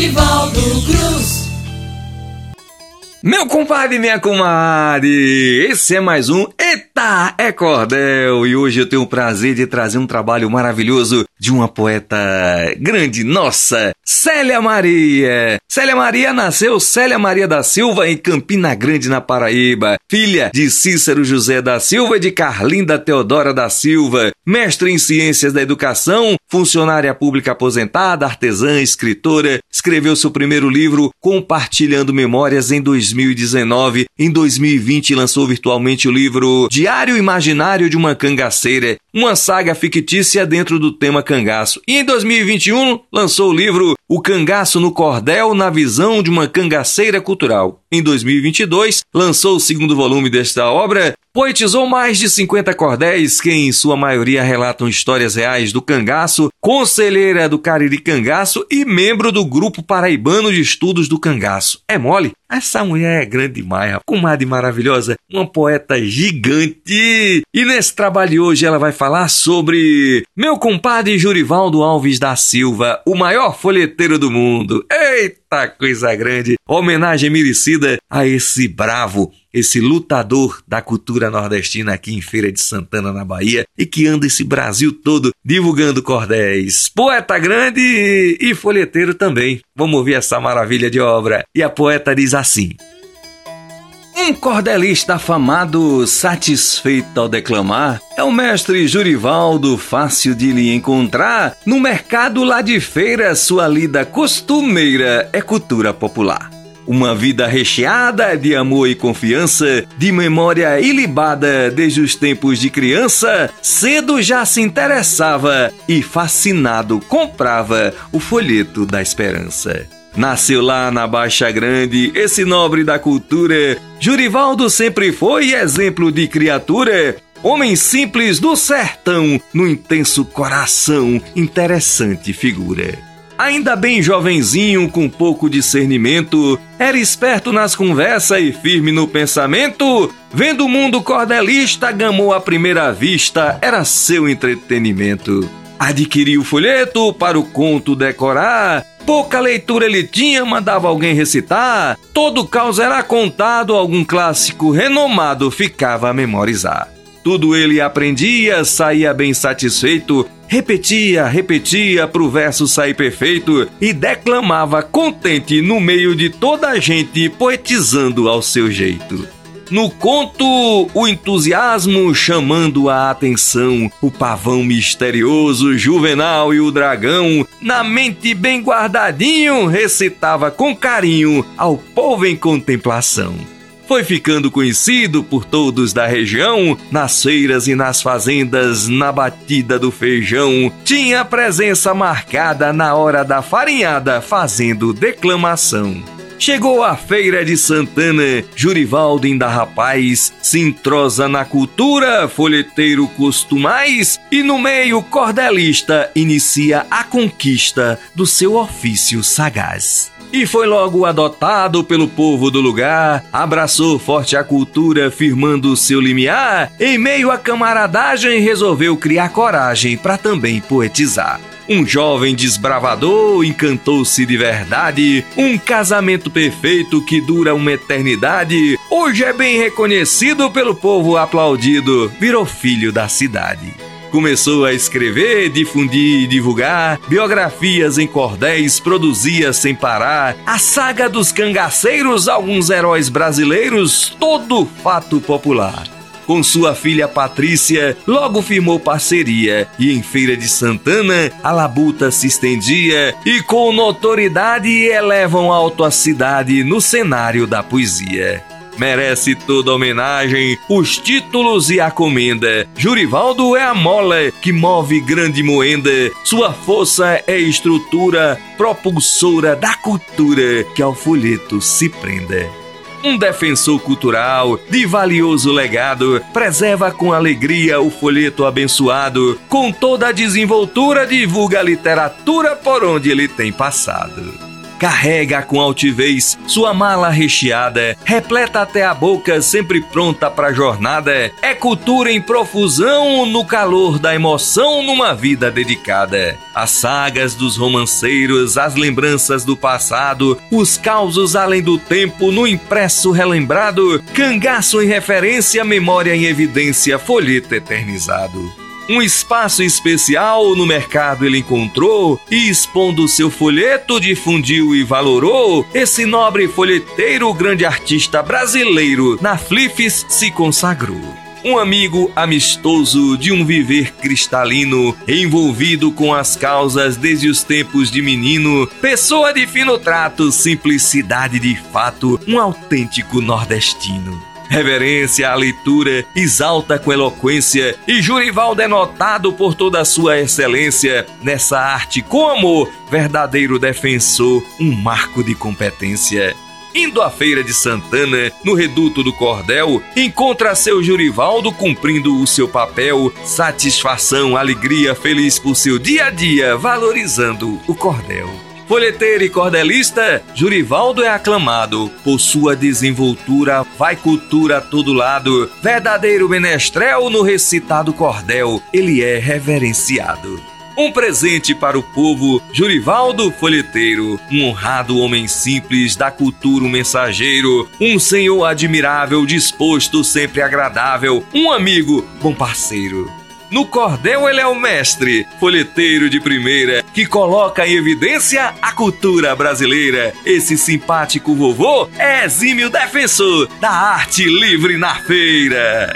Nivaldo Cruz. Meu compadre minha comadre, esse é mais um Eita é Cordel e hoje eu tenho o prazer de trazer um trabalho maravilhoso de uma poeta grande, nossa, Célia Maria. Célia Maria nasceu Célia Maria da Silva em Campina Grande, na Paraíba, filha de Cícero José da Silva e de Carlinda Teodora da Silva, mestre em Ciências da Educação, funcionária pública aposentada, artesã, escritora, escreveu seu primeiro livro Compartilhando Memórias em 2019. Em 2020 lançou virtualmente o livro Diário Imaginário de uma Cangaceira, uma saga fictícia dentro do tema cangaço. E em 2021 lançou o livro O Cangaço no Cordel na visão de uma cangaceira cultural. Em 2022 lançou o segundo volume desta obra, Poetizou mais de 50 cordéis que, em sua maioria, relatam histórias reais do cangaço, conselheira do Cariri Cangaço e membro do Grupo Paraibano de Estudos do Cangaço. É mole? Essa mulher é grande demais, comadre maravilhosa, uma poeta gigante. E nesse trabalho hoje ela vai falar sobre meu compadre Jurivaldo Alves da Silva, o maior folheteiro do mundo. Eita coisa grande! Homenagem merecida a esse bravo, esse lutador da cultura nordestina aqui em Feira de Santana, na Bahia, e que anda esse Brasil todo divulgando cordéis. Poeta grande e folheteiro também. Vamos ouvir essa maravilha de obra. E a poeta diz assim. Um cordelista afamado, satisfeito ao declamar, é o mestre Jurivaldo, fácil de lhe encontrar. No mercado lá de feira, sua lida costumeira é cultura popular. Uma vida recheada de amor e confiança, de memória ilibada desde os tempos de criança, cedo já se interessava e fascinado comprava o folheto da esperança. Nasceu lá na Baixa Grande, esse nobre da cultura, Jurivaldo sempre foi exemplo de criatura. Homem simples do sertão, no intenso coração, interessante figura. Ainda bem jovenzinho, com pouco discernimento, era esperto nas conversas e firme no pensamento. Vendo o mundo cordelista, gamou à primeira vista, era seu entretenimento. Adquiriu o folheto para o conto decorar. Pouca leitura ele tinha, mandava alguém recitar. Todo caos era contado, algum clássico renomado ficava a memorizar. Tudo ele aprendia, saía bem satisfeito, repetia, repetia pro verso sair perfeito e declamava contente no meio de toda a gente, poetizando ao seu jeito. No conto, o entusiasmo chamando a atenção, o pavão misterioso, juvenal e o dragão, na mente bem guardadinho, recitava com carinho ao povo em contemplação foi ficando conhecido por todos da região, nas feiras e nas fazendas, na batida do feijão. Tinha presença marcada na hora da farinhada, fazendo declamação. Chegou a feira de Santana, Jurivaldo ainda rapaz, se entrosa na cultura, folheteiro costumais e no meio cordelista inicia a conquista do seu ofício sagaz e foi logo adotado pelo povo do lugar, abraçou forte a cultura, firmando seu limiar, em meio à camaradagem resolveu criar coragem para também poetizar. Um jovem desbravador encantou-se de verdade, um casamento perfeito que dura uma eternidade. Hoje é bem reconhecido pelo povo aplaudido, virou filho da cidade. Começou a escrever, difundir e divulgar biografias em cordéis, produzia sem parar. A saga dos cangaceiros, alguns heróis brasileiros, todo fato popular. Com sua filha Patrícia, logo firmou parceria. E em Feira de Santana a labuta se estendia e com notoriedade elevam alto a cidade no cenário da poesia merece toda homenagem, os títulos e a comenda. Jurivaldo é a mola que move grande moenda, sua força é estrutura propulsora da cultura que ao folheto se prenda. Um defensor cultural de valioso legado, preserva com alegria o folheto abençoado, com toda a desenvoltura divulga a literatura por onde ele tem passado. Carrega com altivez sua mala recheada, repleta até a boca, sempre pronta para a jornada. É cultura em profusão no calor da emoção numa vida dedicada. As sagas dos romanceiros, as lembranças do passado, os causos além do tempo no impresso relembrado, cangaço em referência, memória em evidência, folheto eternizado. Um espaço especial no mercado ele encontrou e, expondo seu folheto, difundiu e valorou. Esse nobre folheteiro, grande artista brasileiro, na Flifes se consagrou. Um amigo amistoso de um viver cristalino, envolvido com as causas desde os tempos de menino, pessoa de fino trato, simplicidade de fato, um autêntico nordestino reverência à leitura, exalta com eloquência e Jurivaldo é notado por toda a sua excelência nessa arte com amor, verdadeiro defensor, um marco de competência. Indo à feira de Santana, no reduto do Cordel, encontra seu Jurivaldo cumprindo o seu papel, satisfação, alegria, feliz por seu dia a dia, valorizando o cordel. Folheteiro e cordelista, Jurivaldo é aclamado por sua desenvoltura, vai cultura a todo lado. Verdadeiro menestrel no recitado cordel, ele é reverenciado. Um presente para o povo, Jurivaldo Folheteiro, um honrado homem simples da cultura, um mensageiro, um senhor admirável, disposto, sempre agradável, um amigo, bom parceiro. No cordel ele é o mestre, folheteiro de primeira, que coloca em evidência a cultura brasileira. Esse simpático vovô é exímio defensor da arte livre na feira.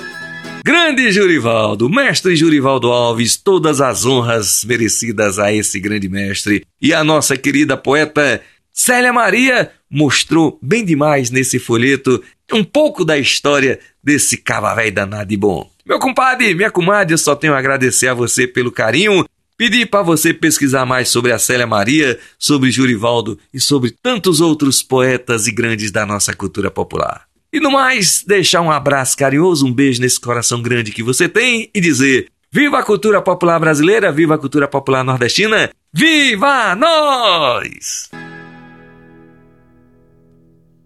Grande Jurivaldo, mestre Jurivaldo Alves, todas as honras merecidas a esse grande mestre. E a nossa querida poeta Célia Maria mostrou bem demais nesse folheto um pouco da história desse cavavéi danado e bom. Meu compadre, minha comadre, eu só tenho a agradecer a você pelo carinho. Pedir para você pesquisar mais sobre a Célia Maria, sobre Jurivaldo e sobre tantos outros poetas e grandes da nossa cultura popular. E no mais, deixar um abraço carinhoso, um beijo nesse coração grande que você tem e dizer: Viva a cultura popular brasileira, viva a cultura popular nordestina, viva nós!